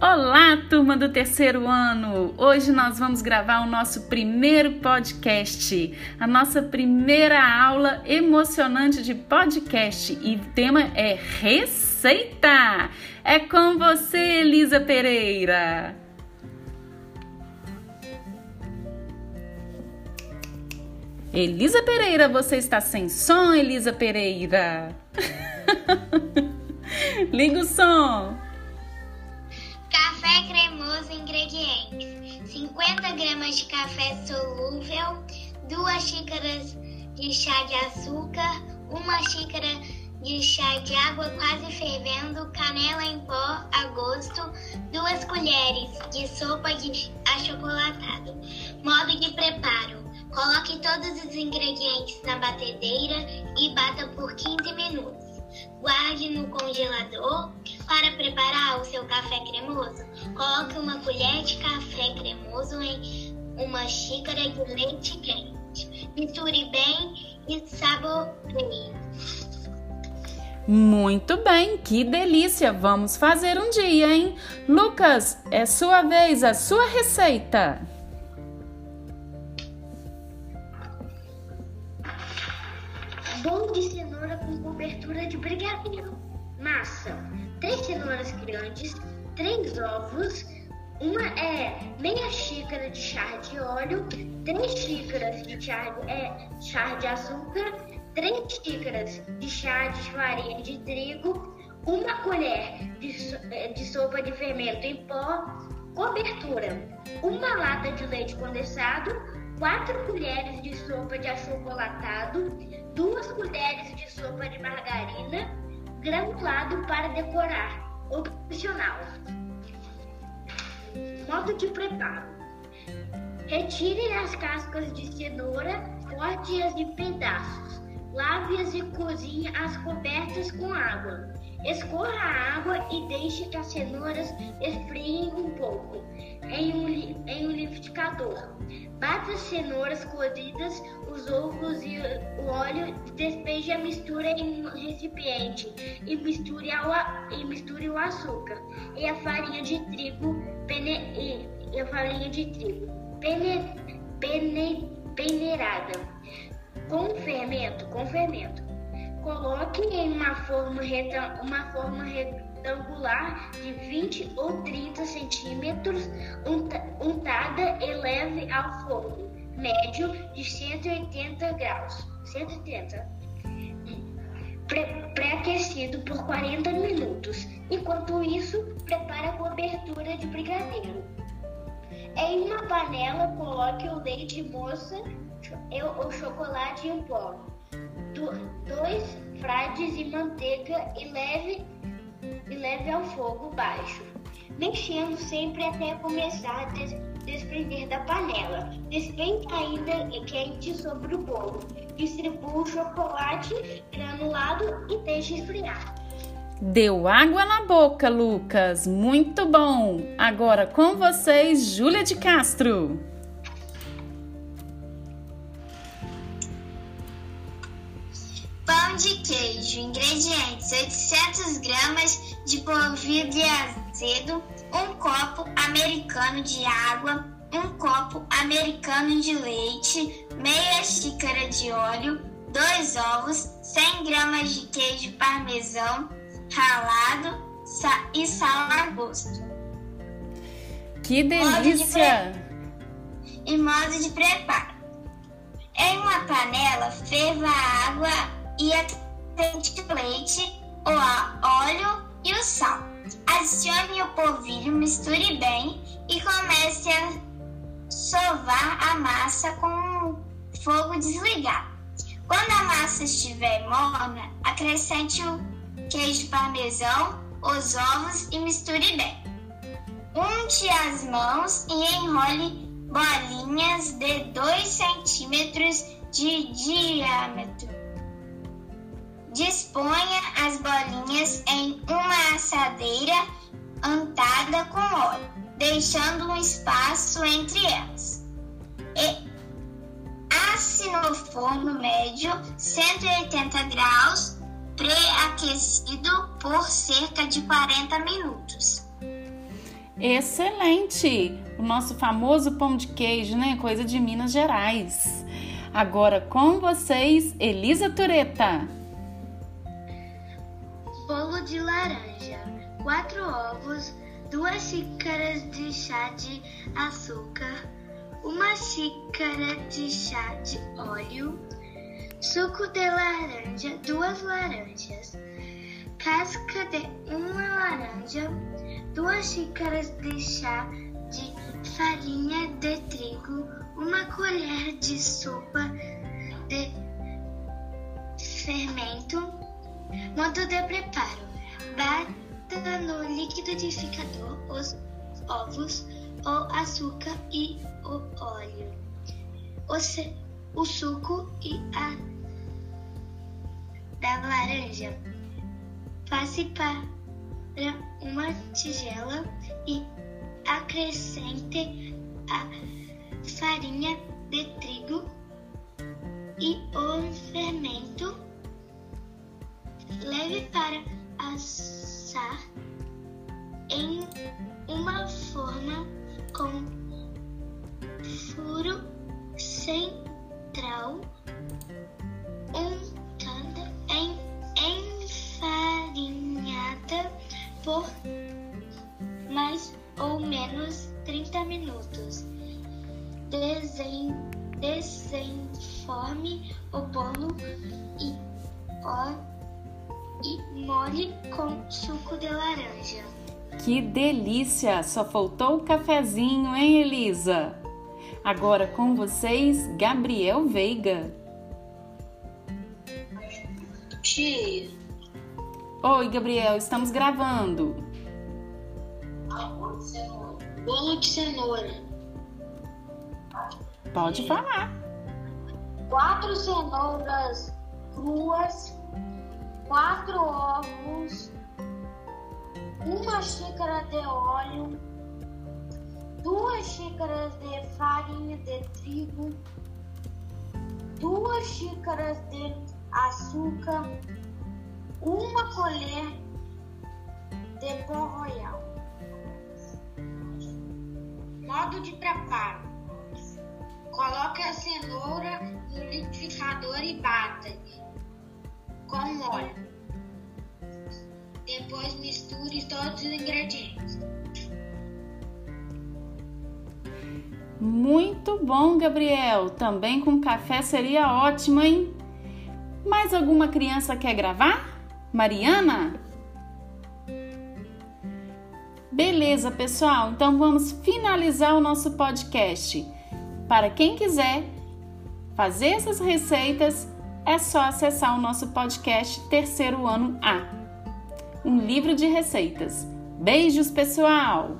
Olá, turma do terceiro ano! Hoje nós vamos gravar o nosso primeiro podcast, a nossa primeira aula emocionante de podcast e o tema é receita. É com você, Elisa Pereira. Elisa Pereira, você está sem som, Elisa Pereira? Liga o som. Cremoso ingredientes: 50 gramas de café solúvel, 2 xícaras de chá de açúcar, 1 xícara de chá de água quase fervendo, canela em pó a gosto, 2 colheres de sopa de achocolatado. Modo de preparo: coloque todos os ingredientes na batedeira e bata por 15 minutos. Guarde no congelador. Para preparar o seu café cremoso, coloque uma colher de café cremoso em uma xícara de leite quente. Misture bem e saboreie. Muito bem, que delícia! Vamos fazer um dia, hein? Lucas, é sua vez, a sua receita. Bolo de cenoura com cobertura de brigadeiro. Massa: 3 cenouras grandes, 3 ovos, uma é meia xícara de chá de óleo, 3 xícaras de chá de, é, chá de açúcar, 3 xícaras de chá de farinha de trigo, uma colher de, é, de sopa de fermento em pó, cobertura, uma lata de leite condensado, 4 colheres de sopa de achocolatado, 2 colheres de sopa de margarina, granulado para decorar, opcional. Modo de preparo: retire as cascas de cenoura, corte-as em pedaços, lave-as e cozinhe-as cobertas com água. Escorra a água e deixe que as cenouras esfriem um pouco em um, em um liquidificador. Bata as cenouras cozidas, os ovos e o óleo, despeje a mistura em um recipiente e misture, ao, e misture o açúcar e a farinha de trigo pene, e, a farinha de trigo pene, pene, peneirada com fermento, com fermento. Coloque em uma forma, uma forma retangular de 20 ou 30 centímetros, untada e leve ao fogo médio de 180 graus. 180 pré-aquecido por 40 minutos. Enquanto isso, prepare a cobertura de brigadeiro. Em uma panela, coloque o leite moça ou chocolate em pó dois frades de manteiga e leve, e leve ao fogo baixo, mexendo sempre até começar a des, desprender da panela. Despeje ainda quente sobre o bolo. Distribua o chocolate granulado e deixe esfriar. Deu água na boca, Lucas. Muito bom. Agora com vocês, Júlia de Castro. de queijo. Ingredientes: 800 gramas de polvilho azedo, um copo americano de água, um copo americano de leite, meia xícara de óleo, dois ovos, 100 gramas de queijo parmesão ralado e sal a gosto. Que delícia! Modo e modo de preparo. Em uma panela, ferva a água e acrescente o leite, o óleo e o sal. Adicione o polvilho, misture bem e comece a sovar a massa com o fogo desligado. Quando a massa estiver morna, acrescente o queijo parmesão, os ovos e misture bem. Unte as mãos e enrole bolinhas de 2 centímetros de diâmetro Disponha as deixando um espaço entre elas. E asse no forno médio 180 graus, pré-aquecido por cerca de 40 minutos. Excelente! O nosso famoso pão de queijo, né? Coisa de Minas Gerais. Agora com vocês, Elisa Tureta. Bolo de laranja, 4 ovos, 2 xícaras de chá de açúcar, uma xícara de chá de óleo, suco de laranja, duas laranjas, casca de uma laranja, duas xícaras de chá de farinha de trigo, uma colher de sopa de fermento. Modo de preparo: bata no liquidificador os ovos, o açúcar e o óleo, o, o suco e a da laranja. Passe para uma tigela e acrescente a farinha de trigo com furo central, untando em enfarinhada por mais ou menos 30 minutos. Desen, desenforme o bolo e, ó, e molhe com suco de laranja. Que delícia! Só faltou o cafezinho, hein, Elisa? Agora com vocês, Gabriel Veiga. Tia. Oi, Gabriel, estamos gravando. Bolo de cenoura. Pode falar. Quatro cenouras cruas, quatro ovos, uma xícara de óleo, duas xícaras de farinha de trigo, duas xícaras de açúcar, uma colher de pó royal. Modo de preparo: coloque a cenoura no liquidificador e bata com óleo. Depois misture todos os ingredientes. Muito bom, Gabriel. Também com café seria ótimo, hein? Mais alguma criança quer gravar? Mariana? Beleza, pessoal. Então vamos finalizar o nosso podcast. Para quem quiser fazer essas receitas, é só acessar o nosso podcast Terceiro Ano A um livro de receitas. Beijos, pessoal!